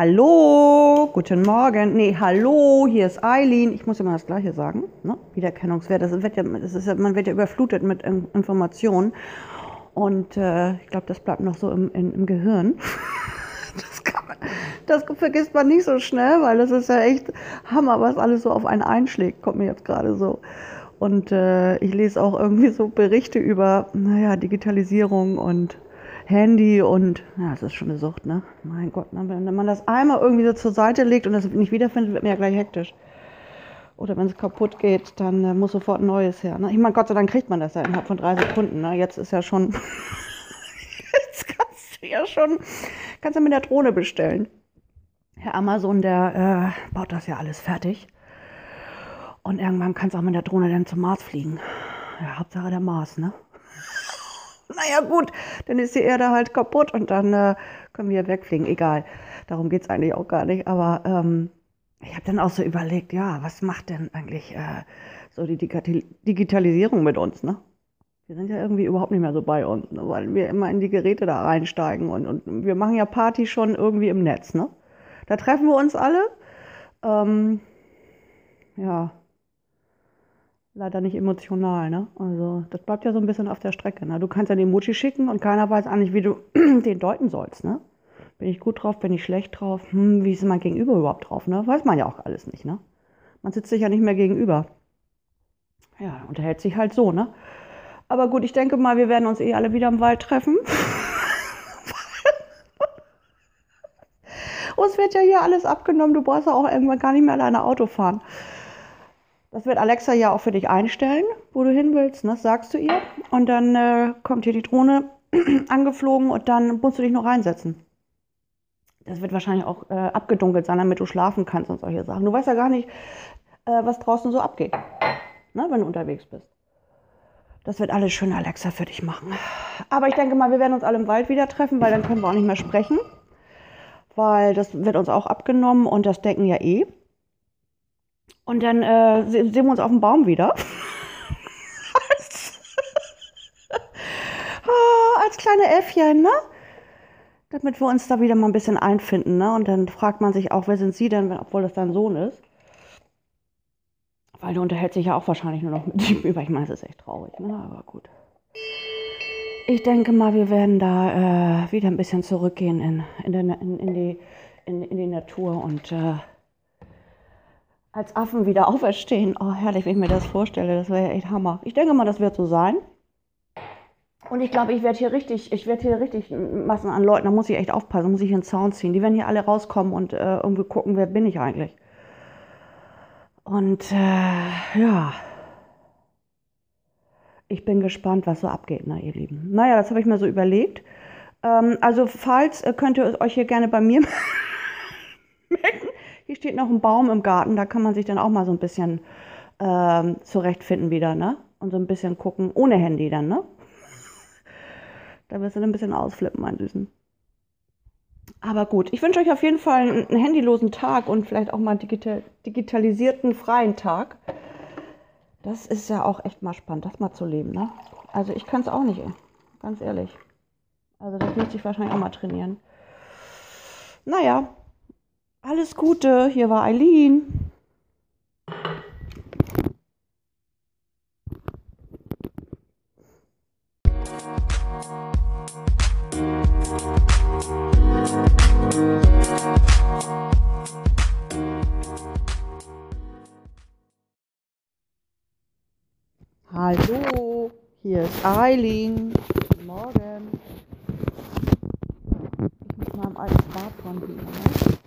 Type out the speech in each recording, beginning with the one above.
Hallo, guten Morgen. Nee, hallo, hier ist Eileen. Ich muss immer das Gleiche sagen. Ne? Wiedererkennungswert. Das wird ja, das ist ja, man wird ja überflutet mit In- Informationen. Und äh, ich glaube, das bleibt noch so im, in, im Gehirn. Das, man, das vergisst man nicht so schnell, weil das ist ja echt Hammer, was alles so auf einen einschlägt. Kommt mir jetzt gerade so. Und äh, ich lese auch irgendwie so Berichte über, naja, Digitalisierung und Handy und ja, das ist schon eine Sucht, ne? Mein Gott, ne? wenn man das einmal irgendwie so zur Seite legt und das nicht wiederfindet, wird mir ja gleich hektisch. Oder wenn es kaputt geht, dann äh, muss sofort ein neues her. Ne? Ich meine, Gott sei Dank kriegt man das ja innerhalb von drei Sekunden. Ne? Jetzt ist ja schon, jetzt kannst du ja schon, kannst du mit der Drohne bestellen. Herr Amazon, der äh, baut das ja alles fertig. Und irgendwann kannst du auch mit der Drohne dann zum Mars fliegen. Ja, Hauptsache der Mars, ne? Naja gut, dann ist die Erde halt kaputt und dann äh, können wir wegfliegen. Egal, darum geht es eigentlich auch gar nicht. Aber ähm, ich habe dann auch so überlegt, ja, was macht denn eigentlich äh, so die Digital Digitalisierung mit uns, ne? Wir sind ja irgendwie überhaupt nicht mehr so bei uns, ne? weil wir immer in die Geräte da reinsteigen und, und wir machen ja Party schon irgendwie im Netz, ne? Da treffen wir uns alle. Ähm, ja, leider nicht emotional, ne? Also das bleibt ja so ein bisschen auf der Strecke. Ne? Du kannst ja den Emoji schicken und keiner weiß eigentlich, wie du den deuten sollst, ne? Bin ich gut drauf, bin ich schlecht drauf? Hm, wie ist mein Gegenüber überhaupt drauf, ne? Weiß man ja auch alles nicht, ne? Man sitzt sich ja nicht mehr gegenüber. Ja, unterhält sich halt so, ne? Aber gut, ich denke mal, wir werden uns eh alle wieder im Wald treffen. Uns wird ja hier alles abgenommen. Du brauchst ja auch irgendwann gar nicht mehr alleine Auto fahren. Das wird Alexa ja auch für dich einstellen, wo du hin willst. Ne? Das sagst du ihr. Und dann äh, kommt hier die Drohne angeflogen und dann musst du dich noch reinsetzen. Das wird wahrscheinlich auch äh, abgedunkelt sein, damit du schlafen kannst und solche Sachen. Du weißt ja gar nicht, äh, was draußen so abgeht, ne? wenn du unterwegs bist. Das wird alles schön Alexa für dich machen. Aber ich denke mal, wir werden uns alle im Wald wieder treffen, weil dann können wir auch nicht mehr sprechen. Weil das wird uns auch abgenommen und das denken ja eh. Und dann äh, se- sehen wir uns auf dem Baum wieder. als, Ah, als kleine Äffchen, ne? Damit wir uns da wieder mal ein bisschen einfinden, ne? Und dann fragt man sich auch, wer sind Sie denn, obwohl das dein Sohn ist? Weil du unterhältst dich ja auch wahrscheinlich nur noch mit ihm über. Ich meine, es ist echt traurig, ne? Aber gut. Ich denke mal, wir werden da äh, wieder ein bisschen zurückgehen in, in, der, in, in, die, in die Natur und äh, als Affen wieder auferstehen. Oh, herrlich, wenn ich mir das vorstelle. Das wäre ja echt Hammer. Ich denke mal, das wird so sein. Und ich glaube, ich werde hier richtig, ich werde hier richtig Massen an Leuten, da muss ich echt aufpassen, muss ich einen Zaun ziehen. Die werden hier alle rauskommen und äh, irgendwie gucken, wer bin ich eigentlich. Und äh, ja, ich bin gespannt, was so abgeht, na ihr Lieben. Naja, das habe ich mir so überlegt. Ähm, also falls äh, könnt ihr euch hier gerne bei mir. Hier steht noch ein Baum im Garten, da kann man sich dann auch mal so ein bisschen ähm, zurechtfinden wieder, ne? Und so ein bisschen gucken, ohne Handy dann, ne? Da wirst du dann ein bisschen ausflippen, mein Süßen. Aber gut, ich wünsche euch auf jeden Fall einen, einen handylosen Tag und vielleicht auch mal einen digital, digitalisierten freien Tag. Das ist ja auch echt mal spannend, das mal zu leben, ne? Also ich kann es auch nicht, ganz ehrlich. Also das müsste ich wahrscheinlich auch mal trainieren. Naja, alles Gute. Hier war Eileen. Hallo, hier ist Eileen. Guten Morgen. Ich mit meinem alten Smartphone wieder. Ne?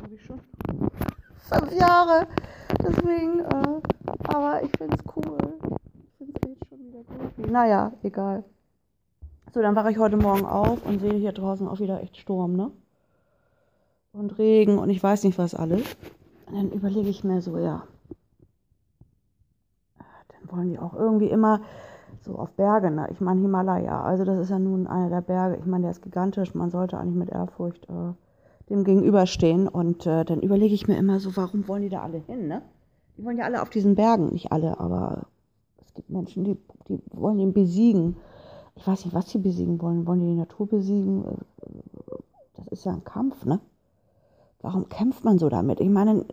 Habe ich schon fünf Jahre. Deswegen, äh, aber ich finde es cool. Ich finde es echt schon wieder gut. Naja, egal. So, dann wache ich heute Morgen auf und sehe hier draußen auch wieder echt Sturm, ne? Und Regen und ich weiß nicht was alles. Und dann überlege ich mir so, ja, dann wollen die auch irgendwie immer so auf Berge, ne? Ich meine Himalaya, also das ist ja nun einer der Berge, ich meine, der ist gigantisch, man sollte eigentlich mit Ehrfurcht äh, dem gegenüberstehen und äh, dann überlege ich mir immer so, warum wollen die da alle hin, ne? Die wollen ja alle auf diesen Bergen, nicht alle, aber es gibt Menschen, die, die wollen ihn besiegen. Ich weiß nicht, was sie besiegen wollen. Wollen die die Natur besiegen? Das ist ja ein Kampf, ne? Warum kämpft man so damit? Ich meine,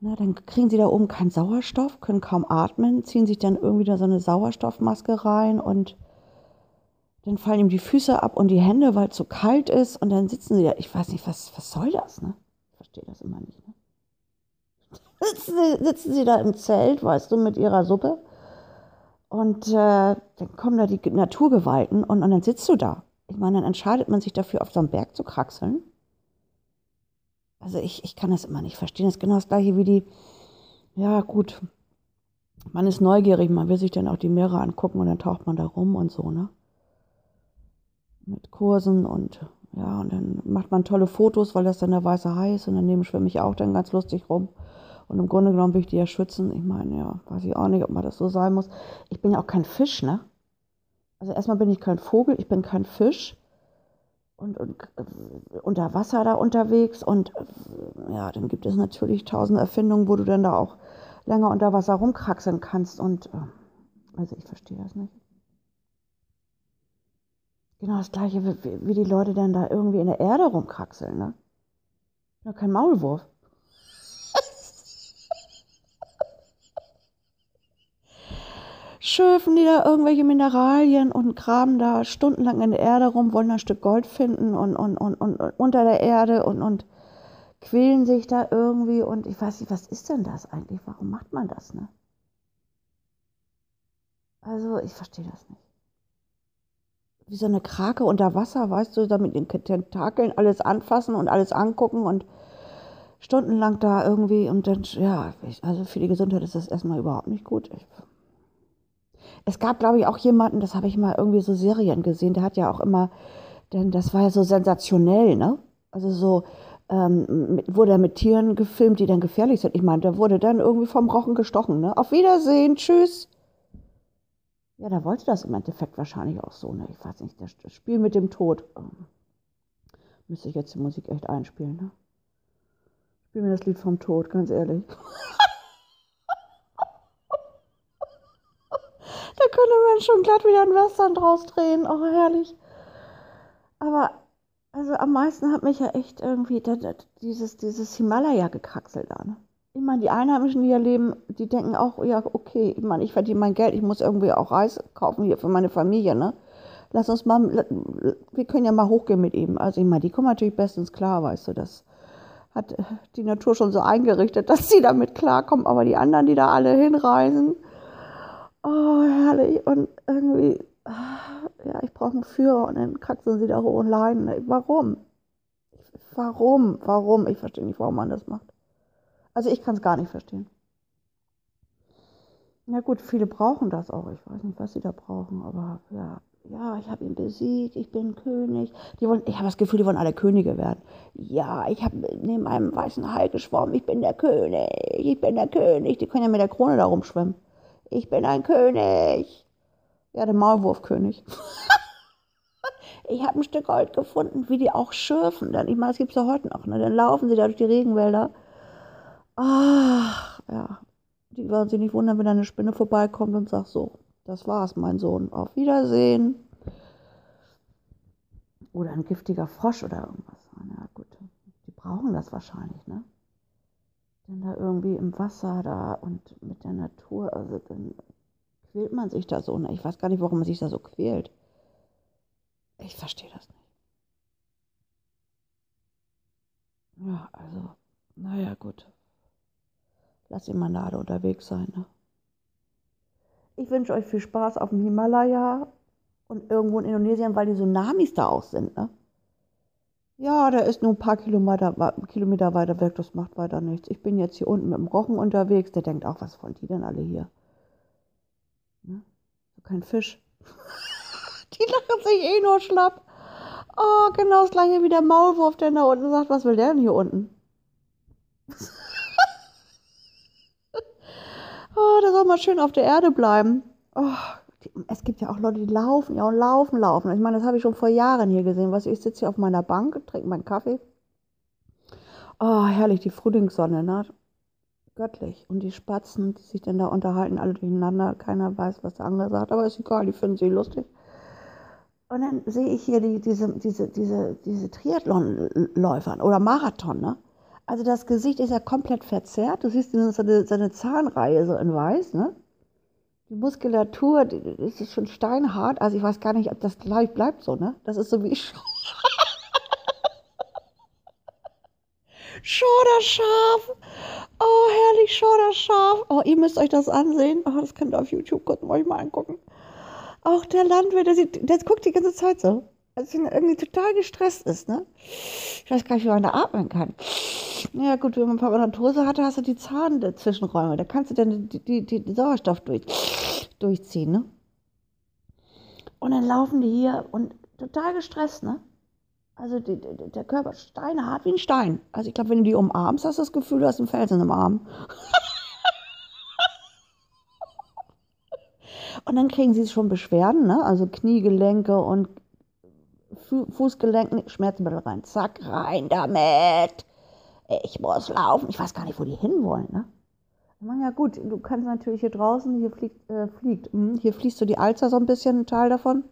na, dann kriegen sie da oben keinen Sauerstoff, können kaum atmen, ziehen sich dann irgendwie da so eine Sauerstoffmaske rein und dann fallen ihm die Füße ab und die Hände, weil es so kalt ist und dann sitzen sie da. Ich weiß nicht, was, was soll das, ne? Ich verstehe das immer nicht, ne? Sitzen sie, sitzen sie da im Zelt, weißt du, mit ihrer Suppe und äh, dann kommen da die Naturgewalten und, und dann sitzt du da. Ich meine, dann entscheidet man sich dafür, auf so einen Berg zu kraxeln. Also ich, ich kann das immer nicht verstehen. Das ist genau das gleiche wie die, ja gut, man ist neugierig, man will sich dann auch die Meere angucken und dann taucht man da rum und so, ne? Mit Kursen und ja, und dann macht man tolle Fotos, weil das dann der weiße Hai ist und daneben schwimme ich auch dann ganz lustig rum. Und im Grunde genommen will ich die ja schützen. Ich meine, ja, weiß ich auch nicht, ob man das so sein muss. Ich bin ja auch kein Fisch, ne? Also erstmal bin ich kein Vogel, ich bin kein Fisch. Und, und äh, unter Wasser da unterwegs. Und äh, ja, dann gibt es natürlich tausend Erfindungen, wo du dann da auch länger unter Wasser rumkraxeln kannst. Und äh, also ich verstehe das nicht. Genau das gleiche, wie, wie die Leute dann da irgendwie in der Erde rumkraxeln, ne? Ja, kein Maulwurf. schürfen die da irgendwelche Mineralien und graben da stundenlang in der Erde rum, wollen ein Stück Gold finden und, und, und, und unter der Erde und, und quälen sich da irgendwie und ich weiß nicht, was ist denn das eigentlich? Warum macht man das, ne? Also, ich verstehe das nicht. Wie so eine Krake unter Wasser, weißt du, da mit den Tentakeln alles anfassen und alles angucken und stundenlang da irgendwie und dann, ja, also für die Gesundheit ist das erstmal überhaupt nicht gut. Ich, es gab, glaube ich, auch jemanden, das habe ich mal irgendwie so Serien gesehen, der hat ja auch immer, denn das war ja so sensationell, ne? Also so, ähm, mit, wurde er mit Tieren gefilmt, die dann gefährlich sind. Ich meine, der wurde dann irgendwie vom Rochen gestochen, ne? Auf Wiedersehen, tschüss. Ja, da wollte das im Endeffekt wahrscheinlich auch so, ne? Ich weiß nicht, das Spiel mit dem Tod. Ähm, müsste ich jetzt die Musik echt einspielen, ne? Spiel mir das Lied vom Tod, ganz ehrlich. Da könnte man schon glatt wieder ein Western draus drehen. Oh, herrlich. Aber also am meisten hat mich ja echt irgendwie dieses, dieses Himalaya gekraxelt da. Ich meine, die Einheimischen, die hier leben, die denken auch, ja, okay, ich meine, ich verdiene mein Geld, ich muss irgendwie auch Reis kaufen hier für meine Familie, ne? Lass uns mal, wir können ja mal hochgehen mit ihm. Also ich meine, die kommen natürlich bestens klar, weißt du, das hat die Natur schon so eingerichtet, dass sie damit klarkommen, aber die anderen, die da alle hinreisen, oh, herrlich. Und irgendwie, ah, ja, ich brauche einen Führer und dann kraxeln sie da hoch und leiden. Warum? Warum? Warum? Ich verstehe nicht, warum man das macht. Also ich kann es gar nicht verstehen. Ja gut, viele brauchen das auch. Ich weiß nicht, was sie da brauchen, aber ja, ja, ich habe ihn besiegt, ich bin König. Die wollen, ich habe das Gefühl, die wollen alle Könige werden. Ja, ich habe neben einem weißen Hai geschwommen, ich bin der König, ich bin der König. Die können ja mit der Krone da rumschwimmen ich bin ein König. Ja, der Maulwurfkönig. ich habe ein Stück Gold gefunden, wie die auch schürfen. Ich meine, das gibt es ja heute noch. Ne? Dann laufen sie da durch die Regenwälder. Ach, ja. Die werden sich nicht wundern, wenn eine Spinne vorbeikommt und sagt so, das war's, mein Sohn. Auf Wiedersehen. Oder ein giftiger Frosch oder irgendwas. Na gut, die brauchen das wahrscheinlich, ne? dann da irgendwie im Wasser da und mit der Natur, also dann quält man sich da so. Ne? Ich weiß gar nicht, warum man sich da so quält. Ich verstehe das nicht. Ja, also, naja, gut. Lass mal da unterwegs sein. Ne? Ich wünsche euch viel Spaß auf dem Himalaya und irgendwo in Indonesien, weil die Tsunamis da auch sind. Ne? Ja, der ist nur ein paar Kilometer, Kilometer weiter weg, das macht weiter nichts. Ich bin jetzt hier unten mit dem Rochen unterwegs, der denkt auch, was wollen die denn alle hier? Ne? Kein Fisch. die lachen sich eh nur schlapp. Oh, genau das gleiche wie der Maulwurf, der da unten sagt, was will der denn hier unten? oh, der soll mal schön auf der Erde bleiben. Oh, es gibt ja auch Leute, die laufen, ja, und laufen, laufen. Ich meine, das habe ich schon vor Jahren hier gesehen. Was, ich sitze hier auf meiner Bank, trinke meinen Kaffee. Oh, herrlich, die Frühlingssonne, ne? Göttlich. Und die Spatzen, die sich dann da unterhalten, alle durcheinander. Keiner weiß, was der andere sagt, aber ist egal, die finden sie lustig. Und dann sehe ich hier die, diese, diese, diese, diese Triathlonläufer oder Marathon, ne? Also das Gesicht ist ja komplett verzerrt. Du siehst seine, seine Zahnreihe so in weiß, ne? Die Muskulatur, die, die ist schon steinhart. Also ich weiß gar nicht, ob das gleich bleibt so, ne? Das ist so wie Schoderscharf. Oh, herrlich Schoderscharf. Oh, ihr müsst euch das ansehen. Oh, das könnt ihr auf YouTube kurz euch mal angucken. Auch der Landwirt, der, sieht, der guckt die ganze Zeit so. Als wenn er irgendwie total gestresst ist, ne? Ich weiß gar nicht, wie man da atmen kann. Ja gut, wenn man Parodonose hatte, hast du die Zahnzwischenräume. Da kannst du dann die, die, die Sauerstoff durch, durchziehen, ne? Und dann laufen die hier und total gestresst, ne? Also die, die, der Körper steinhart wie ein Stein. Also ich glaube, wenn du die umarmst, hast du das Gefühl, du hast einen Felsen im Arm. und dann kriegen sie schon Beschwerden, ne? Also Kniegelenke und Fu Fußgelenken, Schmerzmittel rein. Zack, rein damit. Ich muss laufen. Ich weiß gar nicht, wo die hinwollen, ne? Ja gut, du kannst natürlich hier draußen, hier fliegt, äh, fliegt, hm, hier fließt so die Alzer so ein bisschen, ein Teil davon.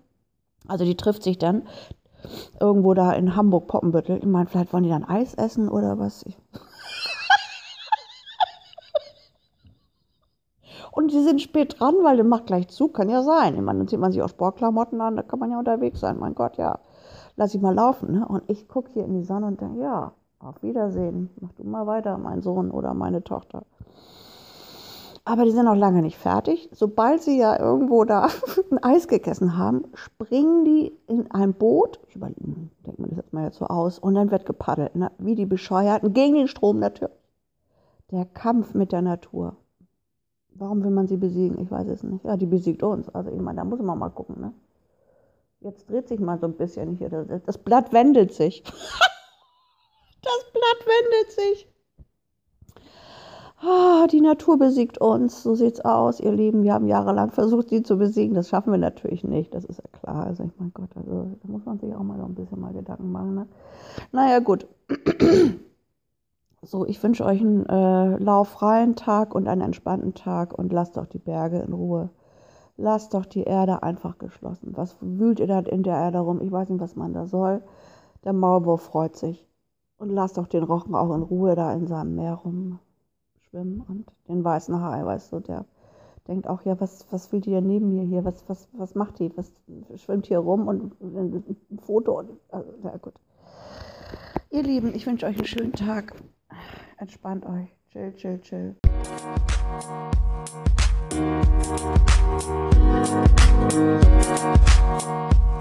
Also die trifft sich dann irgendwo da in Hamburg-Poppenbüttel. Ich meine, vielleicht wollen die dann Eis essen oder was. Und die sind spät dran, weil der macht gleich zu, kann ja sein. Ich meine, dann zieht man sich auch Sportklamotten an, da kann man ja unterwegs sein. Mein Gott, ja, lass ich mal laufen. Ne? Und ich gucke hier in die Sonne und denke, ja, auf Wiedersehen. Mach du mal weiter, mein Sohn oder meine Tochter. Aber die sind noch lange nicht fertig. Sobald sie ja irgendwo da ein Eis gegessen haben, springen die in ein Boot. Ich denke mir das jetzt mal jetzt so aus. Und dann wird gepaddelt, ne? wie die Bescheuerten, gegen den Strom natürlich. Der Kampf mit der Natur. Warum will man sie besiegen? Ich weiß es nicht. Ja, die besiegt uns. Also ich meine, da muss man mal gucken. Ne? Jetzt dreht sich mal so ein bisschen hier. Das Blatt wendet sich. Blatt wendet sich. Ah, die Natur besiegt uns, so sieht's aus, ihr Lieben. Wir haben jahrelang versucht, sie zu besiegen. Das schaffen wir natürlich nicht, das ist ja klar. Also, ich mein Gott, also da muss man sich auch mal so ein bisschen mal Gedanken machen. Ne? Naja, gut. So, ich wünsche euch einen äh, lauffreien Tag und einen entspannten Tag und lasst doch die Berge in Ruhe. Lasst doch die Erde einfach geschlossen. Was wühlt ihr da in der Erde rum? Ich weiß nicht, was man da soll. Der Maulwurf freut sich. Und lass doch den Rochen auch in Ruhe da in seinem Meer rumschwimmen und den weißen Hai, weißt du, der denkt auch, ja, was, was will die denn neben mir hier? Was, was, was macht die? Was schwimmt hier rum und ein Foto und also, ja gut. Ihr Lieben, ich wünsche euch einen schönen Tag. Entspannt euch. Chill, chill, chill. Musik